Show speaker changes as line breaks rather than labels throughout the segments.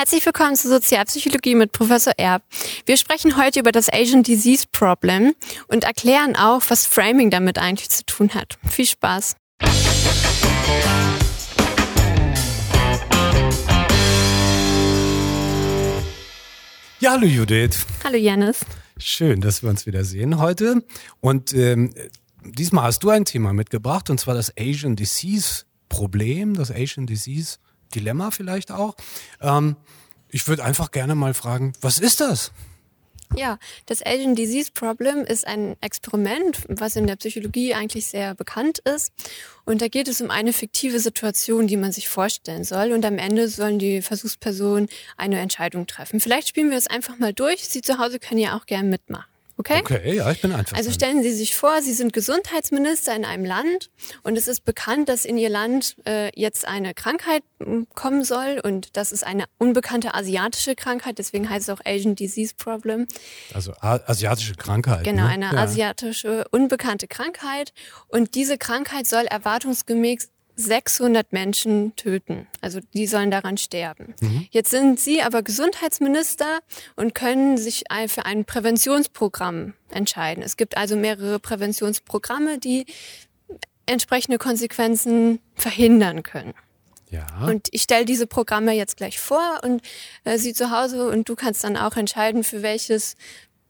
Herzlich willkommen zur Sozialpsychologie mit Professor Erb. Wir sprechen heute über das Asian Disease Problem und erklären auch, was Framing damit eigentlich zu tun hat. Viel Spaß.
Ja, hallo Judith.
Hallo Janis.
Schön, dass wir uns wieder sehen heute. Und ähm, diesmal hast du ein Thema mitgebracht, und zwar das Asian Disease Problem, das Asian Disease Dilemma vielleicht auch. Ähm, ich würde einfach gerne mal fragen, was ist das?
Ja, das Asian Disease Problem ist ein Experiment, was in der Psychologie eigentlich sehr bekannt ist. Und da geht es um eine fiktive Situation, die man sich vorstellen soll. Und am Ende sollen die Versuchspersonen eine Entscheidung treffen. Vielleicht spielen wir es einfach mal durch. Sie zu Hause können ja auch gerne mitmachen. Okay?
Okay, ja, ich bin einfach.
Also stellen Sie sich vor, Sie sind Gesundheitsminister in einem Land und es ist bekannt, dass in Ihr Land äh, jetzt eine Krankheit hm, kommen soll und das ist eine unbekannte asiatische Krankheit, deswegen heißt es auch Asian Disease Problem.
Also asiatische Krankheit.
Genau,
ne?
eine ja. asiatische unbekannte Krankheit und diese Krankheit soll erwartungsgemäß 600 Menschen töten. Also die sollen daran sterben. Mhm. Jetzt sind Sie aber Gesundheitsminister und können sich für ein Präventionsprogramm entscheiden. Es gibt also mehrere Präventionsprogramme, die entsprechende Konsequenzen verhindern können.
Ja.
Und ich stelle diese Programme jetzt gleich vor und äh, Sie zu Hause und du kannst dann auch entscheiden, für welches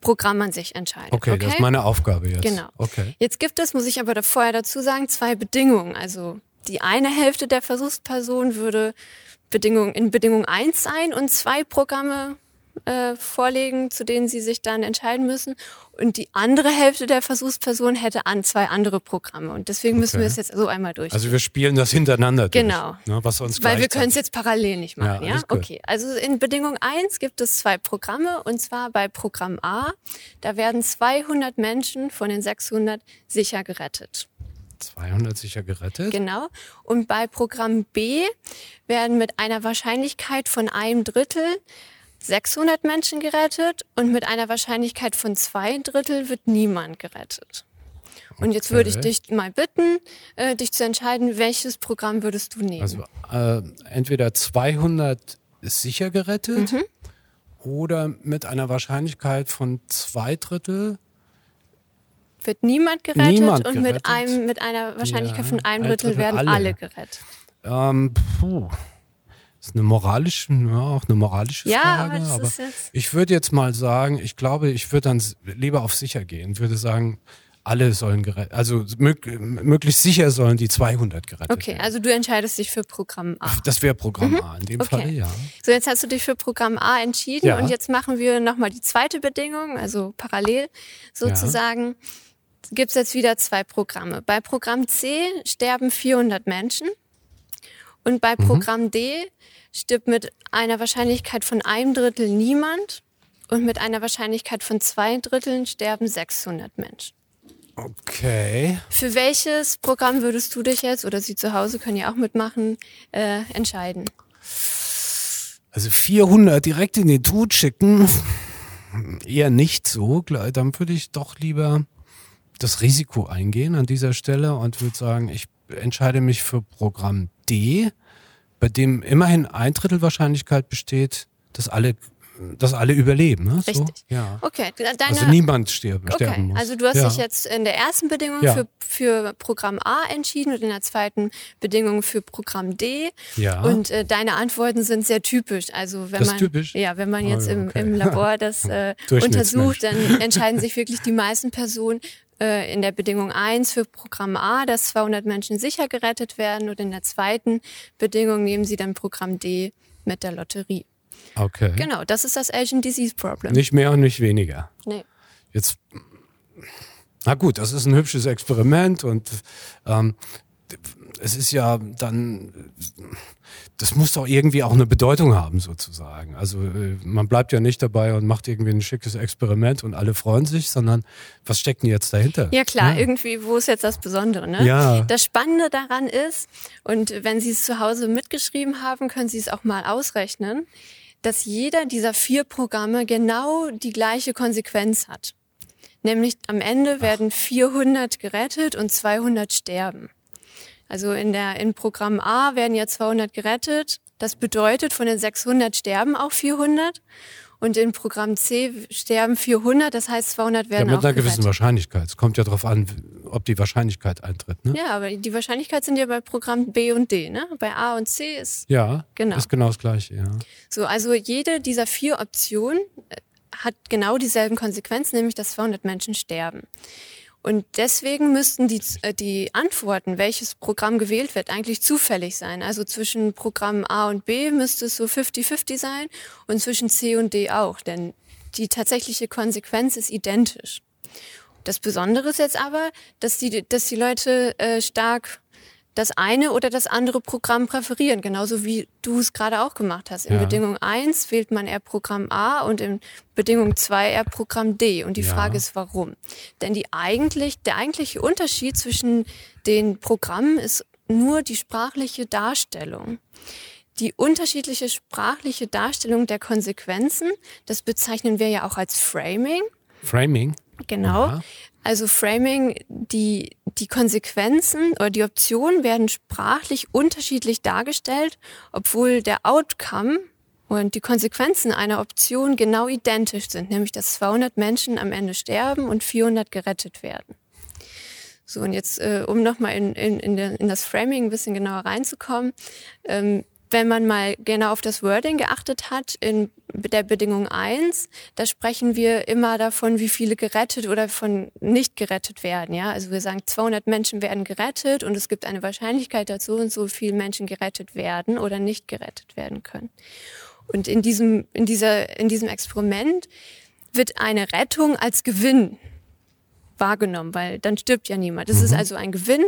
Programm man sich entscheidet.
Okay, okay, das ist meine Aufgabe jetzt.
Genau.
Okay.
Jetzt gibt es, muss ich aber vorher dazu sagen, zwei Bedingungen. Also die eine Hälfte der Versuchspersonen würde Bedingung, in Bedingung 1 sein und zwei Programme äh, vorlegen, zu denen sie sich dann entscheiden müssen. Und die andere Hälfte der Versuchspersonen hätte an zwei andere Programme. Und deswegen okay. müssen wir es jetzt so einmal durch.
Also wir spielen das hintereinander durch.
Genau.
Ne, was uns
Weil wir können es jetzt parallel nicht machen. Ja, ja? Okay. Also in Bedingung 1 gibt es zwei Programme. Und zwar bei Programm A. Da werden 200 Menschen von den 600 sicher gerettet.
200 sicher gerettet.
Genau. Und bei Programm B werden mit einer Wahrscheinlichkeit von einem Drittel 600 Menschen gerettet und mit einer Wahrscheinlichkeit von zwei Drittel wird niemand gerettet. Und jetzt würde ich dich mal bitten, äh, dich zu entscheiden, welches Programm würdest du nehmen?
Also äh, entweder 200 sicher gerettet mhm. oder mit einer Wahrscheinlichkeit von zwei Drittel
wird niemand gerettet niemand und gerettet. Mit, einem, mit einer Wahrscheinlichkeit ja, von einem Drittel, Drittel werden alle, alle gerettet.
Ähm, puh. Das ist eine moralische, ja, auch eine moralische
ja,
Frage.
Aber,
aber ich würde jetzt mal sagen, ich glaube, ich würde dann lieber auf sicher gehen. Würde sagen, alle sollen gerettet, also möglichst sicher sollen die 200 gerettet
okay, werden. Okay, also du entscheidest dich für Programm A.
Das wäre Programm mhm. A, in dem okay. Fall, ja.
So, jetzt hast du dich für Programm A entschieden ja. und jetzt machen wir nochmal die zweite Bedingung, also parallel sozusagen. Ja gibt es jetzt wieder zwei Programme. Bei Programm C sterben 400 Menschen und bei mhm. Programm D stirbt mit einer Wahrscheinlichkeit von einem Drittel niemand und mit einer Wahrscheinlichkeit von zwei Dritteln sterben 600 Menschen.
Okay.
Für welches Programm würdest du dich jetzt, oder Sie zu Hause können ja auch mitmachen, äh, entscheiden?
Also 400 direkt in den Tod schicken, eher nicht so. Dann würde ich doch lieber das Risiko eingehen an dieser Stelle und würde sagen, ich entscheide mich für Programm D, bei dem immerhin ein Drittel Wahrscheinlichkeit besteht, dass alle dass alle überleben. Ne?
Richtig. So, ja. Okay.
Deine, also niemand sterben, okay. sterben muss.
Also du hast ja. dich jetzt in der ersten Bedingung ja. für, für Programm A entschieden und in der zweiten Bedingung für Programm D.
Ja.
Und äh, deine Antworten sind sehr typisch. Also wenn
das
man
typisch?
ja, wenn man jetzt oh, okay. im, im Labor das äh, untersucht, dann entscheiden sich wirklich die meisten Personen äh, in der Bedingung 1 für Programm A, dass 200 Menschen sicher gerettet werden und in der zweiten Bedingung nehmen sie dann Programm D mit der Lotterie.
Okay.
Genau, das ist das Asian Disease Problem.
Nicht mehr und nicht weniger.
Nee.
Jetzt, na gut, das ist ein hübsches Experiment und ähm, es ist ja dann, das muss doch irgendwie auch eine Bedeutung haben sozusagen. Also äh, man bleibt ja nicht dabei und macht irgendwie ein schickes Experiment und alle freuen sich, sondern was steckt denn jetzt dahinter?
Ja klar, ja. irgendwie, wo ist jetzt das Besondere? Ne?
Ja.
Das Spannende daran ist, und wenn Sie es zu Hause mitgeschrieben haben, können Sie es auch mal ausrechnen, dass jeder dieser vier Programme genau die gleiche Konsequenz hat. Nämlich am Ende werden 400 gerettet und 200 sterben. Also in der in Programm A werden ja 200 gerettet Das bedeutet, von den 600 sterben auch 400. Und in Programm C sterben 400, das heißt 200 werden
Ja, mit einer
gerettet.
gewissen Wahrscheinlichkeit. Es kommt ja darauf an, ob die Wahrscheinlichkeit eintritt. Ne?
Ja, aber die Wahrscheinlichkeit sind ja bei Programm B und D, ne? Bei A und C ist
Ja,
Genau.
ist genau das Gleiche. Ja.
so. Also jede dieser vier Optionen äh, hat genau dieselben Konsequenzen, nämlich dass 200 Menschen sterben. Und deswegen müssten die, äh, die Antworten, welches Programm gewählt wird, eigentlich zufällig sein. Also zwischen Programm A und B müsste es so 50-50 sein und zwischen C und D auch, denn die tatsächliche Konsequenz ist identisch. Das Besondere ist jetzt aber, dass die, dass die Leute äh, stark das eine oder das andere Programm präferieren, genauso wie du es gerade auch gemacht hast. In
Ja.
Bedingung 1 wählt man eher Programm A und in Bedingung 2 eher Programm D. Und die
Ja.
Frage ist, warum? Denn die eigentlich, der eigentliche Unterschied zwischen den Programmen ist nur die sprachliche Darstellung. Die unterschiedliche sprachliche Darstellung der Konsequenzen, das bezeichnen wir ja auch als Framing.
Framing.
Genau.
Ja.
Also Framing, die, die Konsequenzen oder die Optionen werden sprachlich unterschiedlich dargestellt, obwohl der Outcome und die Konsequenzen einer Option genau identisch sind, nämlich dass 200 Menschen am Ende sterben und 400 gerettet werden. So, und jetzt, äh, um nochmal in, in, in, das Framing ein bisschen genauer reinzukommen, ähm, wenn man mal genau auf das Wording geachtet hat, in der Bedingung 1, da sprechen wir immer davon, wie viele gerettet oder von nicht gerettet werden. Ja, also wir sagen, 200 Menschen werden gerettet und es gibt eine Wahrscheinlichkeit, dass so und so viele Menschen gerettet werden oder nicht gerettet werden können. Und in diesem, in dieser, in diesem Experiment wird eine Rettung als Gewinn wahrgenommen, weil dann stirbt ja niemand. Das ist also ein Gewinn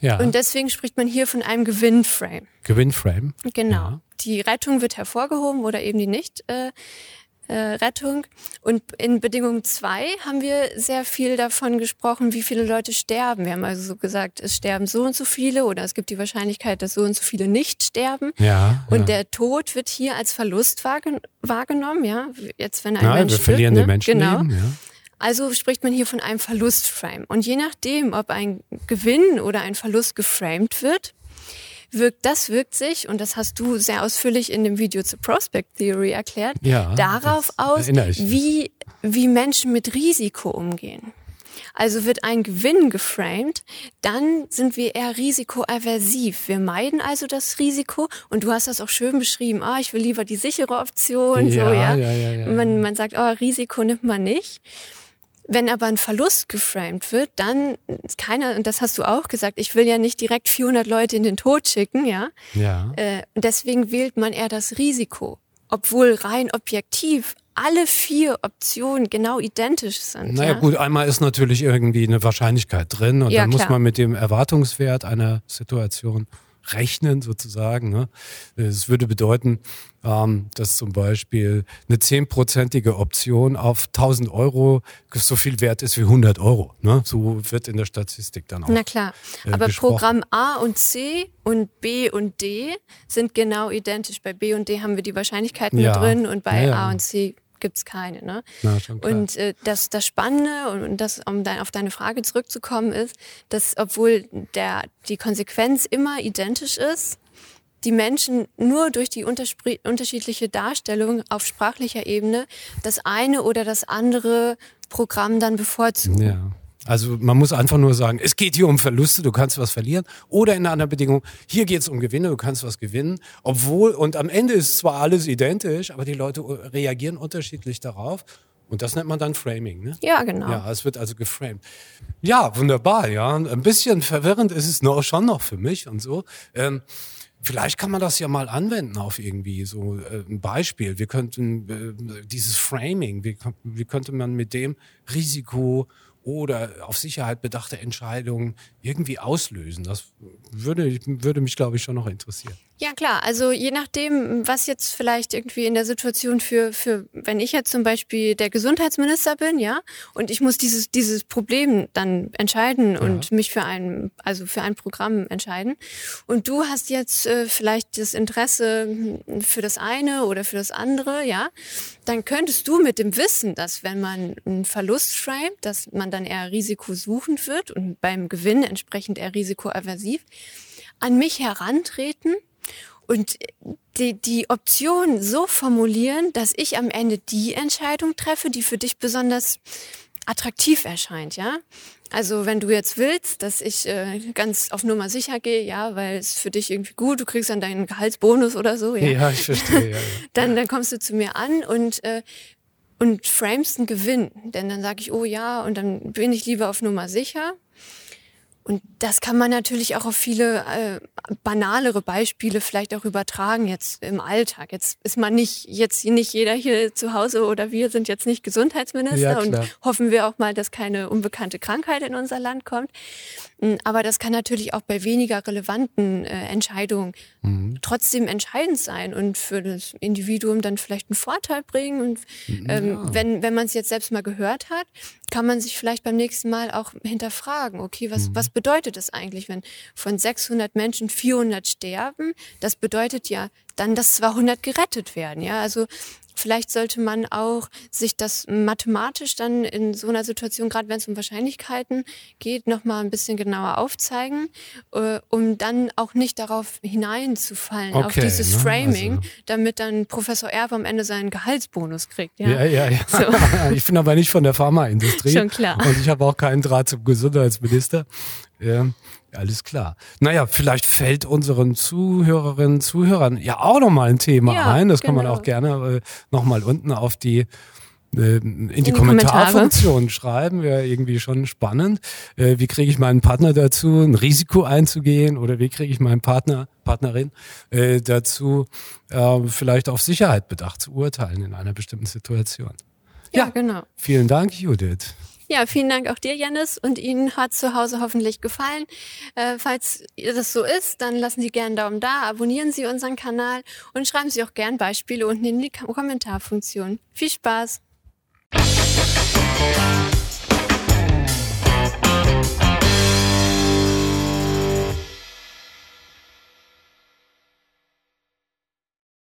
Ja.
und deswegen spricht man hier von einem Gewinnframe.
Gewinnframe.
Genau.
Ja.
Die Rettung wird hervorgehoben oder eben die nicht. Äh, äh, Rettung. Und in Bedingung 2 haben wir sehr viel davon gesprochen, wie viele Leute sterben. Wir haben also so gesagt, es sterben so und so viele oder es gibt die Wahrscheinlichkeit, dass so und so viele nicht sterben.
Ja.
Und
ja.
der Tod wird hier als Verlust wahrgen wahrgenommen, ja. Jetzt, wenn ein
ja,
Mensch
wir
stirbt,
verlieren
ne?
den Menschen.
Genau.
Ja.
Also spricht man hier von einem Verlustframe. Und je nachdem, ob ein Gewinn oder ein Verlust geframed wird, wirkt, das wirkt sich, und das hast du sehr ausführlich in dem Video zur Prospect Theory erklärt,
Ja,
darauf aus, wie, wie Menschen mit Risiko umgehen. Also wird ein Gewinn geframed, dann sind wir eher risikoaversiv. Wir meiden also das Risiko und du hast das auch schön beschrieben. Ah, ich will lieber die sichere Option, so,
Ja,
ja.
ja, ja, ja.
Man, man sagt, oh, Risiko nimmt man nicht. Wenn aber ein Verlust geframed wird, dann ist keiner, und das hast du auch gesagt, ich will ja nicht direkt 400 Leute in den Tod schicken, ja.
Ja.
Äh, und deswegen wählt man eher das Risiko. Obwohl rein objektiv alle vier Optionen genau identisch sind.
Naja
ja?
gut, einmal ist natürlich irgendwie eine Wahrscheinlichkeit drin und
Ja,
dann muss
klar.
man mit dem Erwartungswert einer Situation rechnen sozusagen. Ne? Es würde bedeuten, ähm, dass zum Beispiel eine zehnprozentige Option auf 1000 Euro so viel wert ist wie 100 Euro. Ne? So wird in der Statistik dann auch.
Na klar.
äh,
Aber. Programm A und C und B und D sind genau identisch. Bei B und D haben wir die Wahrscheinlichkeiten
Ja.
drin und bei
Ja, ja.
A und C gibt's keine. Ne?
Na.
Und äh, das, das Spannende und, und das, um dein, auf deine Frage zurückzukommen, ist, dass obwohl der, die Konsequenz immer identisch ist, die Menschen nur durch die unterschiedliche Darstellung auf sprachlicher Ebene das eine oder das andere Programm dann bevorzugen.
Ja. Also man muss einfach nur sagen, es geht hier um Verluste, du kannst was verlieren. Oder in einer anderen Bedingung, hier geht es um Gewinne, du kannst was gewinnen. Obwohl, und am Ende ist zwar alles identisch, aber die Leute reagieren unterschiedlich darauf. Und das nennt man dann Framing. Ne?
Ja, genau.
Ja, es wird also geframed. Ja, wunderbar, ja. Ein bisschen verwirrend ist es noch, schon noch für mich und so. Ähm, vielleicht kann man das ja mal anwenden auf irgendwie so äh, ein Beispiel. Wir könnten äh, dieses Framing, wie, wie könnte man mit dem Risiko oder auf Sicherheit bedachte Entscheidungen irgendwie auslösen? Das würde, würde mich, glaube ich, schon noch interessieren.
Ja, klar. Also je nachdem, was jetzt vielleicht irgendwie in der Situation für, für, wenn ich jetzt zum Beispiel der Gesundheitsminister bin, ja, und ich muss dieses, dieses Problem dann entscheiden und mich für ein, also für ein Programm entscheiden. Und du hast jetzt äh, vielleicht das Interesse hm, für das eine oder für das andere, ja, dann könntest du mit dem Wissen, dass wenn man einen Verlust framet, dass man dann eher risikosuchend wird und beim Gewinn entsprechend eher risikoaversiv, an mich herantreten und die, die Option so formulieren, dass ich am Ende die Entscheidung treffe, die für dich besonders attraktiv erscheint, ja. Also wenn du jetzt willst, dass ich äh, ganz auf Nummer sicher gehe, ja, weil es für dich irgendwie gut, du kriegst dann deinen Gehaltsbonus oder so, ja.
Ja, ich verstehe. Ja, ja.
dann, dann kommst du zu mir an und äh, und framest einen Gewinn, denn dann sage ich, oh ja, und dann bin ich lieber auf Nummer sicher und das kann man natürlich auch auf viele äh, banalere Beispiele vielleicht auch übertragen jetzt im Alltag. Jetzt ist man nicht, jetzt nicht jeder hier zu Hause oder wir sind jetzt nicht Gesundheitsminister ja, und hoffen wir auch mal, dass keine unbekannte Krankheit in unser Land kommt. Hm, aber das kann natürlich auch bei weniger relevanten äh, Entscheidungen mhm. trotzdem entscheidend sein und für das Individuum dann vielleicht einen Vorteil bringen. Und ähm, ja. wenn, wenn man es jetzt selbst mal gehört hat, kann man sich vielleicht beim nächsten Mal auch hinterfragen, okay, was, mhm. was bedeutet es eigentlich, wenn von 600 Menschen 400 sterben? Das bedeutet ja dann, dass 200 gerettet werden. Ja, also Vielleicht sollte man auch sich das mathematisch dann in so einer Situation, gerade wenn es um Wahrscheinlichkeiten geht, nochmal ein bisschen genauer aufzeigen, äh, um dann auch nicht darauf hineinzufallen, okay, auf dieses ne? Framing, also. damit dann Professor Erb am Ende seinen Gehaltsbonus kriegt. Ja,
ja, ja. ja. So. ich bin aber nicht von der Pharmaindustrie.
Schon klar.
Und ich habe auch keinen Draht zum Gesundheitsminister. Ja. Alles klar. Naja, vielleicht fällt unseren Zuhörerinnen, Zuhörern ja auch nochmal ein Thema ja, ein. Das genau. kann man genau. auch gerne äh, nochmal unten auf die äh, in die, in die Kommentarfunktion schreiben, wäre irgendwie schon spannend. Äh, wie kriege ich meinen Partner dazu, ein Risiko einzugehen oder wie kriege ich meinen Partner, Partnerin dazu, äh, vielleicht auf Sicherheit bedacht zu urteilen in einer bestimmten Situation.
Ja, ja genau.
Vielen Dank, Judith.
Ja, vielen Dank auch dir, Janis. Und Ihnen hat zu Hause hoffentlich gefallen. Äh, falls das so ist, dann lassen Sie gerne einen Daumen da, abonnieren Sie unseren Kanal und schreiben Sie auch gerne Beispiele unten in die Kommentarfunktion. Viel Spaß!